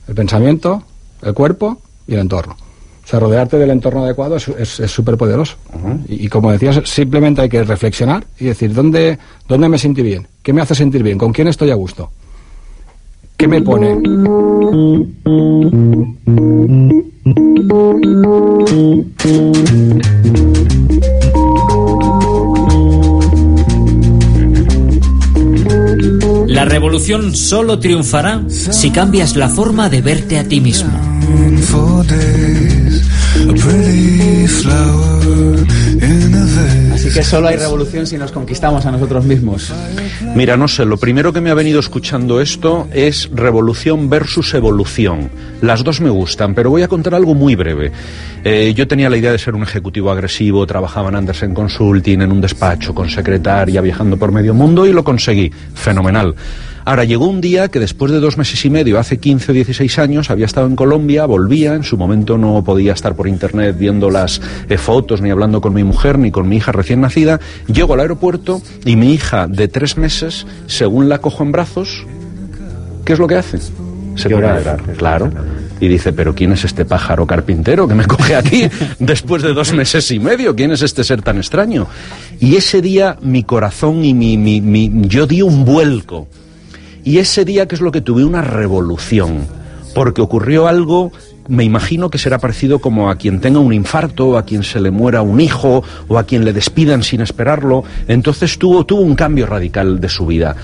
El pensamiento, el cuerpo y el entorno. O sea, rodearte del entorno adecuado es súper poderoso. y, y, como decías, simplemente hay que reflexionar y decir, ¿dónde, ¿dónde me sentí bien? ¿Qué me hace sentir bien? ¿Con quién estoy a gusto? ¿Qué me pone? La revolución solo triunfará si cambias la forma de verte a ti mismo. Así que solo hay revolución si nos conquistamos a nosotros mismos. Mira, no sé, lo primero que me ha venido escuchando esto es revolución versus evolución. Las dos me gustan, pero voy a contar algo muy breve. Eh, yo tenía la idea de ser un ejecutivo agresivo, trabajaba en Andersen Consulting, en un despacho, con secretaria, viajando por medio mundo y lo conseguí. Fenomenal. Ahora, llegó un día que después de dos meses y medio, hace 15 o 16 años, había estado en Colombia, volvía, en su momento no podía estar por internet viendo las eh, fotos, ni hablando con mi mujer, ni con mi hija recién nacida. Llego al aeropuerto y mi hija de tres meses, según la cojo en brazos, ¿qué es lo que hace? Se pone a llorar, claro. Y dice, pero ¿quién es este pájaro carpintero que me coge aquí después de dos meses y medio? ¿Quién es este ser tan extraño? Y ese día mi corazón y mi, mi, mi yo di un vuelco y ese día, que es lo que tuve? Una revolución, porque ocurrió algo me imagino que será parecido como a quien tenga un infarto, a quien se le muera un hijo, o a quien le despidan sin esperarlo. Entonces tuvo, tuvo un cambio radical de su vida.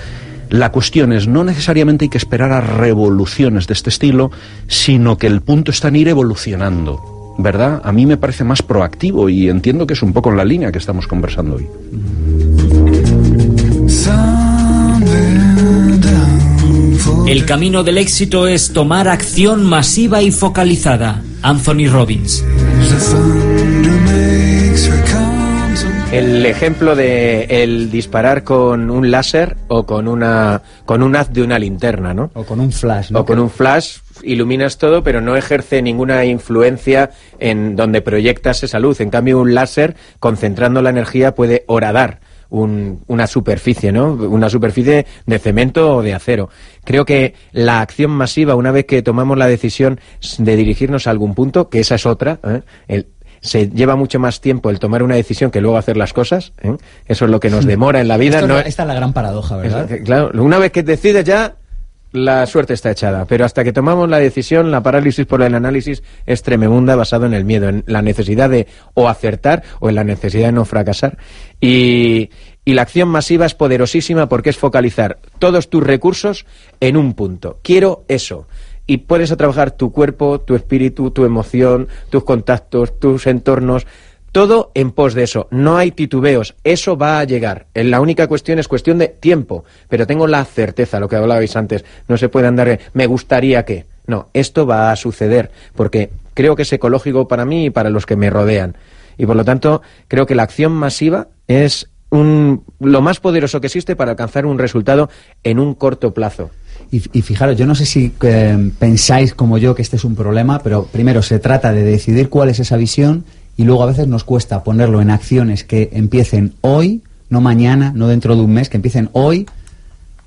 La cuestión es, no necesariamente hay que esperar a revoluciones de este estilo, sino que el punto está en ir evolucionando. ¿Verdad? A mí me parece más proactivo y entiendo que es un poco en la línea que estamos conversando hoy. El camino del éxito es tomar acción masiva y focalizada. Anthony Robbins. El ejemplo de el disparar con un láser o con una con un haz de una linterna, ¿no? O con un flash, ¿no? O con un flash iluminas todo, pero no ejerce ninguna influencia en donde proyectas esa luz. En cambio, un láser, concentrando la energía, puede horadar un, una superficie, ¿no? Una superficie de cemento o de acero. Creo que la acción masiva, una vez que tomamos la decisión de dirigirnos a algún punto, que esa es otra, ¿eh? el, se lleva mucho más tiempo el tomar una decisión que luego hacer las cosas. ¿eh? Eso es lo que nos demora en la vida. Esto, no, esta es la gran paradoja, ¿verdad? Es, claro, una vez que decides ya, la suerte está echada. Pero hasta que tomamos la decisión, la parálisis por el análisis es tremenda basado en el miedo, en la necesidad de o acertar o en la necesidad de no fracasar. Y, y la acción masiva es poderosísima porque es focalizar todos tus recursos en un punto. Quiero eso y puedes a trabajar tu cuerpo, tu espíritu, tu emoción, tus contactos, tus entornos, todo en pos de eso. No hay titubeos, eso va a llegar. La única cuestión es cuestión de tiempo, pero tengo la certeza, lo que hablabais antes, no se puede andar, me gustaría que. No, esto va a suceder, porque creo que es ecológico para mí y para los que me rodean. Y por lo tanto, creo que la acción masiva es un, lo más poderoso que existe para alcanzar un resultado en un corto plazo. Y, y, fijaros, yo no sé si eh, pensáis como yo que este es un problema, pero primero se trata de decidir cuál es esa visión y luego a veces nos cuesta ponerlo en acciones que empiecen hoy, no mañana, no dentro de un mes, que empiecen hoy,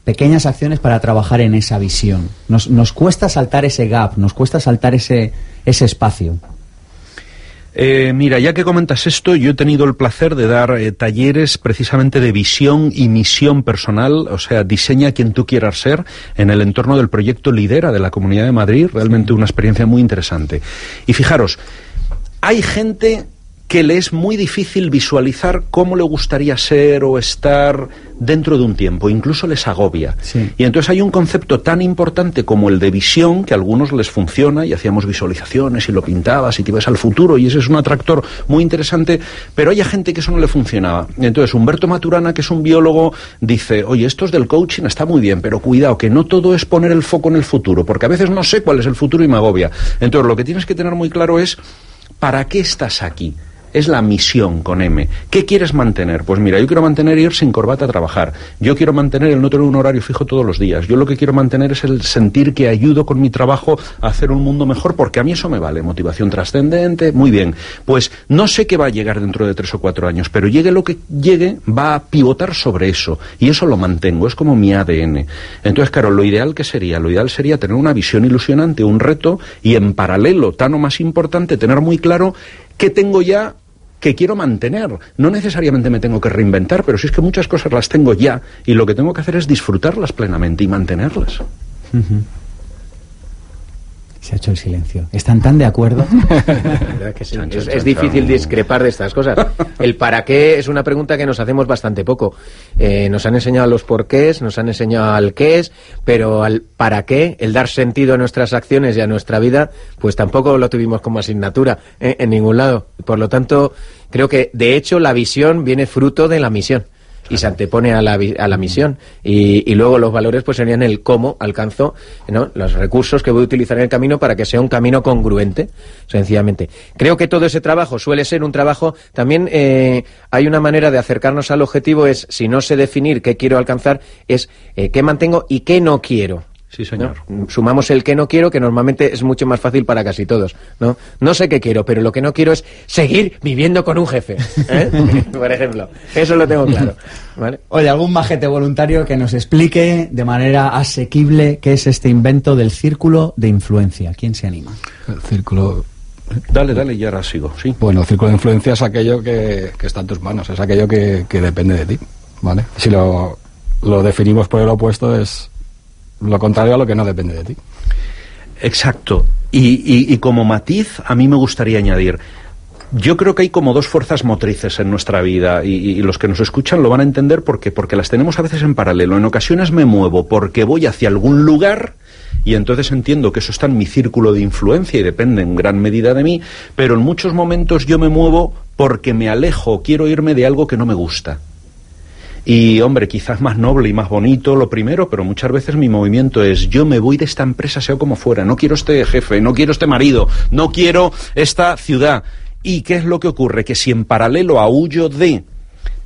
pequeñas acciones para trabajar en esa visión. Nos, nos cuesta saltar ese gap, nos cuesta saltar ese, ese espacio. Eh, mira, ya que comentas esto, yo he tenido el placer de dar eh, talleres precisamente de visión y misión personal, o sea, diseña quien tú quieras ser en el entorno del proyecto Lidera de la Comunidad de Madrid, realmente una experiencia muy interesante. Y fijaros, hay gente que le es muy difícil visualizar cómo le gustaría ser o estar dentro de un tiempo, incluso les agobia. Sí. Y entonces hay un concepto tan importante como el de visión, que a algunos les funciona, y hacíamos visualizaciones y lo pintabas y te ibas al futuro, y ese es un atractor muy interesante, pero hay gente que eso no le funcionaba. Entonces Humberto Maturana, que es un biólogo, dice, oye, esto es del coaching está muy bien, pero cuidado, que no todo es poner el foco en el futuro, porque a veces no sé cuál es el futuro y me agobia. Entonces lo que tienes que tener muy claro es, ¿para qué estás aquí? Es la misión con M. ¿Qué quieres mantener? Pues mira, yo quiero mantener ir sin corbata a trabajar. Yo quiero mantener el no tener un horario fijo todos los días. Yo lo que quiero mantener es el sentir que ayudo con mi trabajo a hacer un mundo mejor, porque a mí eso me vale. Motivación trascendente, muy bien. Pues no sé qué va a llegar dentro de tres o cuatro años, pero llegue lo que llegue, va a pivotar sobre eso. Y eso lo mantengo, es como mi ADN. Entonces, claro, lo ideal que sería, lo ideal sería tener una visión ilusionante, un reto, y en paralelo, tan o más importante, tener muy claro qué tengo ya que quiero mantener. No necesariamente me tengo que reinventar, pero si es que muchas cosas las tengo ya y lo que tengo que hacer es disfrutarlas plenamente y mantenerlas. Se ha hecho el silencio. ¿Están tan de acuerdo? ¿Verdad que sí? Es, es difícil discrepar de estas cosas. El para qué es una pregunta que nos hacemos bastante poco. Eh, nos han enseñado los porqués, nos han enseñado al qué es, pero al para qué, el dar sentido a nuestras acciones y a nuestra vida, pues tampoco lo tuvimos como asignatura eh, en ningún lado. Por lo tanto, creo que de hecho la visión viene fruto de la misión y se antepone a la, a la misión. Y, y luego los valores pues serían el cómo alcanzo ¿no? los recursos que voy a utilizar en el camino para que sea un camino congruente, sencillamente. Creo que todo ese trabajo suele ser un trabajo, también eh, hay una manera de acercarnos al objetivo, es si no sé definir qué quiero alcanzar, es eh, qué mantengo y qué no quiero. Sí, señor. ¿no? Sumamos el que no quiero, que normalmente es mucho más fácil para casi todos. No, no sé qué quiero, pero lo que no quiero es seguir viviendo con un jefe. ¿eh? Por ejemplo, eso lo tengo claro. ¿vale? Oye, algún majete voluntario que nos explique de manera asequible qué es este invento del círculo de influencia. ¿Quién se anima? El círculo. Dale, dale, y ahora sigo, sí. Bueno, el círculo de influencia es aquello que, que está en tus manos, es aquello que, que depende de ti, ¿vale? Si lo, lo definimos por el opuesto, es lo contrario a lo que no depende de ti. Exacto. Y, y- como matiz, a mí me gustaría añadir, yo creo que hay como dos fuerzas motrices en nuestra vida y, y los que nos escuchan lo van a entender porque, porque las tenemos a veces en paralelo. En ocasiones me muevo porque voy hacia algún lugar y entonces entiendo que eso está en mi círculo de influencia y depende en gran medida de mí, pero en muchos momentos yo me muevo porque me alejo, quiero irme de algo que no me gusta. Y hombre, quizás más noble y más bonito lo primero, pero muchas veces mi movimiento es yo me voy de esta empresa sea como fuera, no quiero este jefe, no quiero este marido, no quiero esta ciudad. ¿Y qué es lo que ocurre? Que si en paralelo a huyo de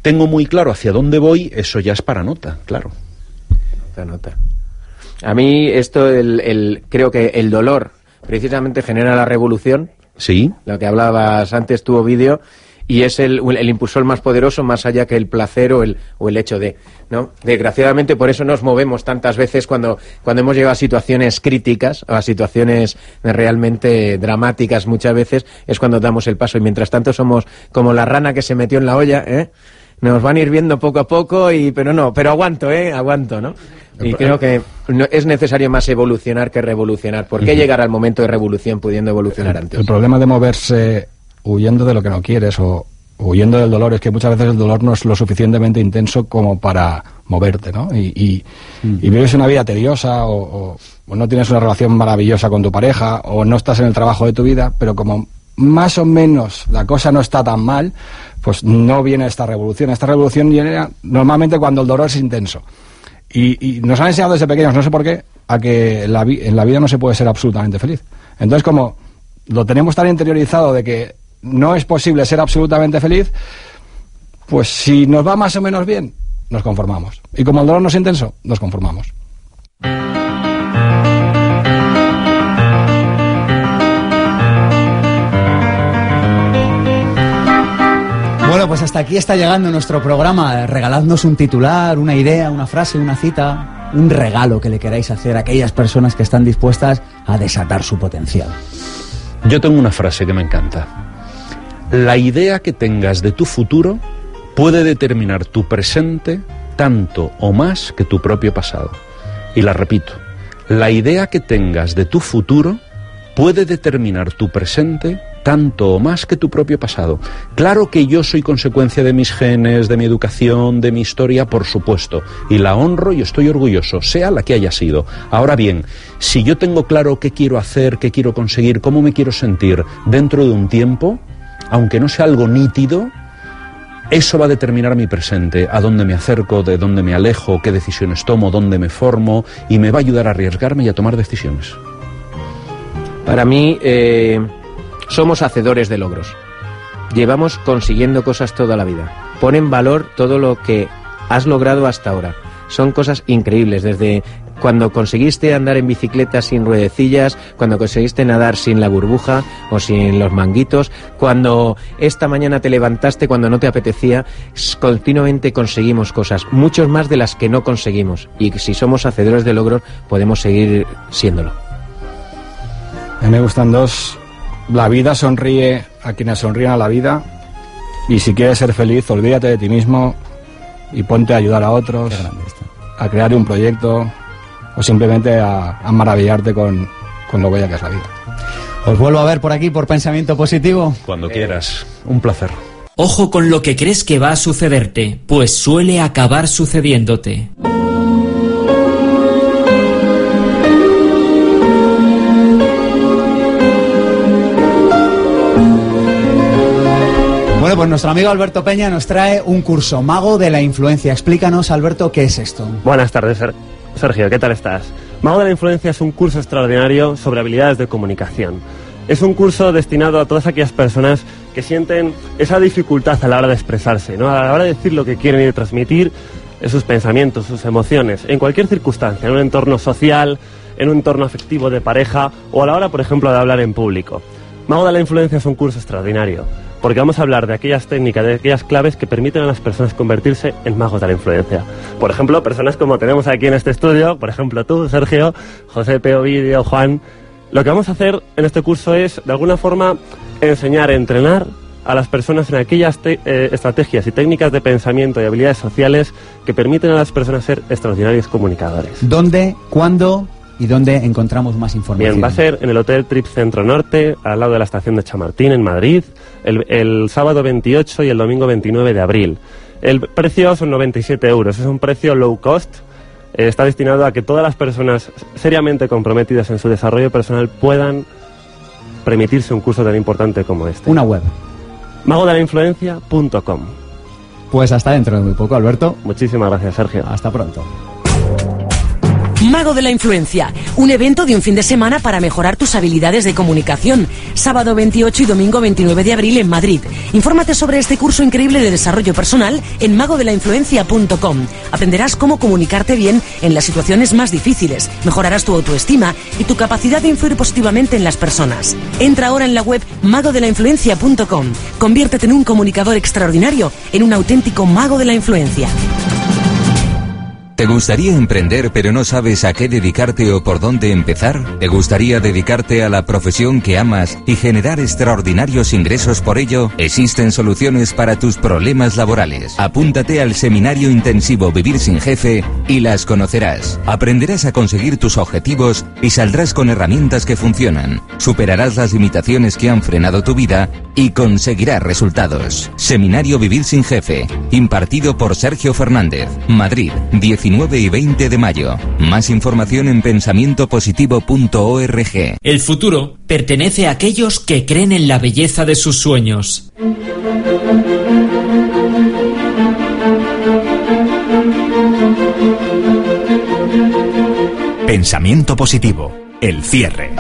tengo muy claro hacia dónde voy, eso ya es para nota, claro. Esta nota. A mí esto, el, el- creo que el dolor precisamente genera la revolución. Sí. Lo que hablabas antes, tu vídeo, y es el, el impulsor más poderoso más allá que el placer o el, o el hecho de, ¿no? Desgraciadamente por eso nos movemos tantas veces cuando, cuando hemos llegado a situaciones críticas o a situaciones realmente dramáticas muchas veces es cuando damos el paso y mientras tanto somos como la rana que se metió en la olla, ¿eh? Nos van a ir viendo poco a poco y pero no, pero aguanto, ¿eh? Aguanto, ¿no? Y creo que no- es necesario más evolucionar que revolucionar. ¿Por qué llegar al momento de revolución pudiendo evolucionar antes? El problema de moverse huyendo de lo que no quieres o huyendo del dolor es que muchas veces el dolor no es lo suficientemente intenso como para moverte, ¿no? Y, y- y vives una vida tediosa o, o- o no tienes una relación maravillosa con tu pareja o no estás en el trabajo de tu vida, pero como más o menos la cosa no está tan mal, pues no viene esta revolución. Esta revolución viene normalmente cuando el dolor es intenso. Y, y nos han enseñado desde pequeños, no sé por qué, a que la vi- en la vida no se puede ser absolutamente feliz. Entonces, como lo tenemos tan interiorizado de que no es posible ser absolutamente feliz, pues si nos va más o menos bien, nos conformamos. Y como el dolor no es intenso, nos conformamos. Bueno, pues hasta aquí está llegando nuestro programa. Regaladnos un titular, una idea, una frase, una cita, un regalo que le queráis hacer a aquellas personas que están dispuestas a desatar su potencial. Yo tengo una frase que me encanta. La idea que tengas de tu futuro puede determinar tu presente tanto o más que tu propio pasado. Y la repito, la idea que tengas de tu futuro puede determinar tu presente tanto o más que tu propio pasado. Claro que yo soy consecuencia de mis genes, de mi educación, de mi historia, por supuesto, y la honro y estoy orgulloso, sea la que haya sido. Ahora bien, si yo tengo claro qué quiero hacer, qué quiero conseguir, cómo me quiero sentir dentro de un tiempo, aunque no sea algo nítido, eso va a determinar mi presente, a dónde me acerco, de dónde me alejo, qué decisiones tomo, dónde me formo y me va a ayudar a arriesgarme y a tomar decisiones. Para mí, eh, somos hacedores de logros. Llevamos consiguiendo cosas toda la vida. Pon en valor todo lo que has logrado hasta ahora. Son cosas increíbles, desde cuando conseguiste andar en bicicleta sin ruedecillas, cuando conseguiste nadar sin la burbuja o sin los manguitos, cuando esta mañana te levantaste cuando no te apetecía, continuamente conseguimos cosas, muchos más de las que no conseguimos. Y si somos hacedores de logros, podemos seguir siéndolo. A mí me gustan dos. La vida sonríe a quienes sonríen a la vida. Y si quieres ser feliz, olvídate de ti mismo y ponte a ayudar a otros, a crear un proyecto o simplemente a, a maravillarte con, con lo bella que es la vida. Os vuelvo a ver por aquí por pensamiento positivo. Cuando quieras. Un placer. Ojo con lo que crees que va a sucederte, pues suele acabar sucediéndote. Bueno, pues nuestro amigo Alberto Peña nos trae un curso Mago de la Influencia. Explícanos, Alberto, ¿qué es esto? Buenas tardes, Ser- Sergio, ¿qué tal estás? Mago de la Influencia es un curso extraordinario sobre habilidades de comunicación. Es un curso destinado a todas aquellas personas que sienten esa dificultad a la hora de expresarse, ¿no? a la hora de decir lo que quieren y transmitir eh, sus pensamientos, sus emociones, en cualquier circunstancia, en un entorno social, en un entorno afectivo de pareja o a la hora, por ejemplo, de hablar en público. Mago de la Influencia es un curso extraordinario, porque vamos a hablar de aquellas técnicas, de aquellas claves que permiten a las personas convertirse en magos de la influencia. Por ejemplo, personas como tenemos aquí en este estudio, por ejemplo tú, Sergio, José P. Ovidio, Juan. Lo que vamos a hacer en este curso es, de alguna forma, enseñar, entrenar a las personas en aquellas eh, estrategias y técnicas de pensamiento y habilidades sociales que permiten a las personas ser extraordinarios comunicadores. ¿Dónde, cuándo y dónde encontramos más información? Bien, va a ser en el Hotel Trip Centro Norte, al lado de la estación de Chamartín, en Madrid, el, el sábado 28 y el domingo 29 de abril. El precio son 97 euros, es un precio low cost. eh, está destinado a que todas las personas seriamente comprometidas en su desarrollo personal puedan permitirse un curso tan importante como este. Una web. magodelainfluencia.com. Pues hasta dentro de muy poco, Alberto. Muchísimas gracias, Sergio. Hasta pronto. Mago de la Influencia, un evento de un fin de semana para mejorar tus habilidades de comunicación. Sábado 28 y domingo 29 de abril en Madrid. Infórmate sobre este curso increíble de desarrollo personal en magodelainfluencia.com. Aprenderás cómo comunicarte bien en las situaciones más difíciles, mejorarás tu autoestima y tu capacidad de influir positivamente en las personas. Entra ahora en la web magodelainfluencia.com. Conviértete en un comunicador extraordinario, en un auténtico mago de la influencia. ¿Te gustaría emprender pero no sabes a qué dedicarte o por dónde empezar? ¿Te gustaría dedicarte a la profesión que amas y generar extraordinarios ingresos por ello? Existen soluciones para tus problemas laborales. Apúntate al seminario intensivo Vivir sin Jefe y las conocerás. Aprenderás a conseguir tus objetivos y saldrás con herramientas que funcionan. Superarás las limitaciones que han frenado tu vida y conseguirás resultados. Seminario Vivir sin Jefe, impartido por Sergio Fernández, Madrid, 19 y 20 de mayo. Más información en pensamientopositivo.org. El futuro pertenece a aquellos que creen en la belleza de sus sueños. Pensamiento positivo. El cierre.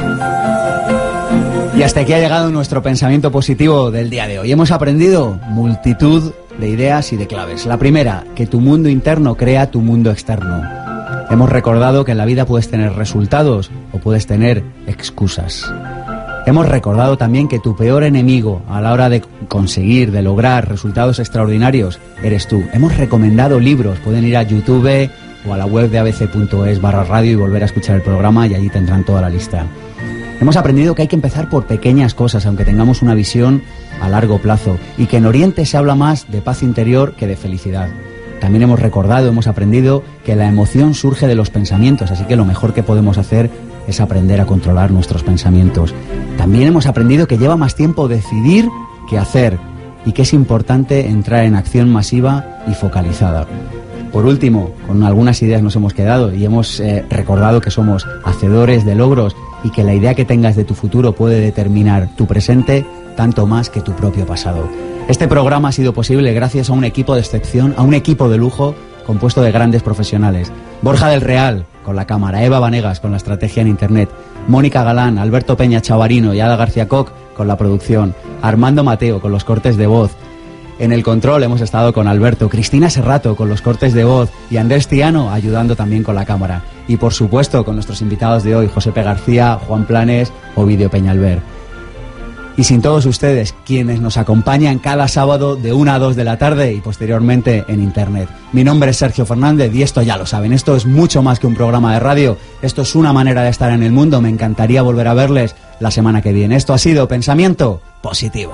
Y hasta aquí ha llegado nuestro pensamiento positivo del día de hoy. Hemos aprendido multitud de ideas y de claves. La primera, que tu mundo interno crea tu mundo externo. Hemos recordado que en la vida puedes tener resultados o puedes tener excusas. Hemos recordado también que tu peor enemigo a la hora de conseguir, de lograr resultados extraordinarios, eres tú. Hemos recomendado libros, pueden ir a YouTube o a la web de abc.es barra radio y volver a escuchar el programa y allí tendrán toda la lista. Hemos aprendido que hay que empezar por pequeñas cosas, aunque tengamos una visión a largo plazo, y que en Oriente se habla más de paz interior que de felicidad. También hemos recordado, hemos aprendido que la emoción surge de los pensamientos, así que lo mejor que podemos hacer es aprender a controlar nuestros pensamientos. También hemos aprendido que lleva más tiempo decidir que hacer y que es importante entrar en acción masiva y focalizada. Por último, con algunas ideas nos hemos quedado y hemos eh, recordado que somos hacedores de logros y que la idea que tengas de tu futuro puede determinar tu presente tanto más que tu propio pasado. Este programa ha sido posible gracias a un equipo de excepción, a un equipo de lujo compuesto de grandes profesionales. Borja del Real, con la cámara, Eva Vanegas, con la estrategia en Internet, Mónica Galán, Alberto Peña Chavarino y Ada García Koch, con la producción, Armando Mateo, con los cortes de voz. En el control hemos estado con Alberto, Cristina Serrato, con los cortes de voz, y Andrés Tiano, ayudando también con la cámara. Y por supuesto, con nuestros invitados de hoy, José P. García, Juan Planes o Vídeo Peñalver y sin todos ustedes, quienes nos acompañan cada sábado de 1 a 2 de la tarde y posteriormente en Internet. Mi nombre es Sergio Fernández y esto ya lo saben, esto es mucho más que un programa de radio, esto es una manera de estar en el mundo, me encantaría volver a verles la semana que viene. Esto ha sido Pensamiento Positivo.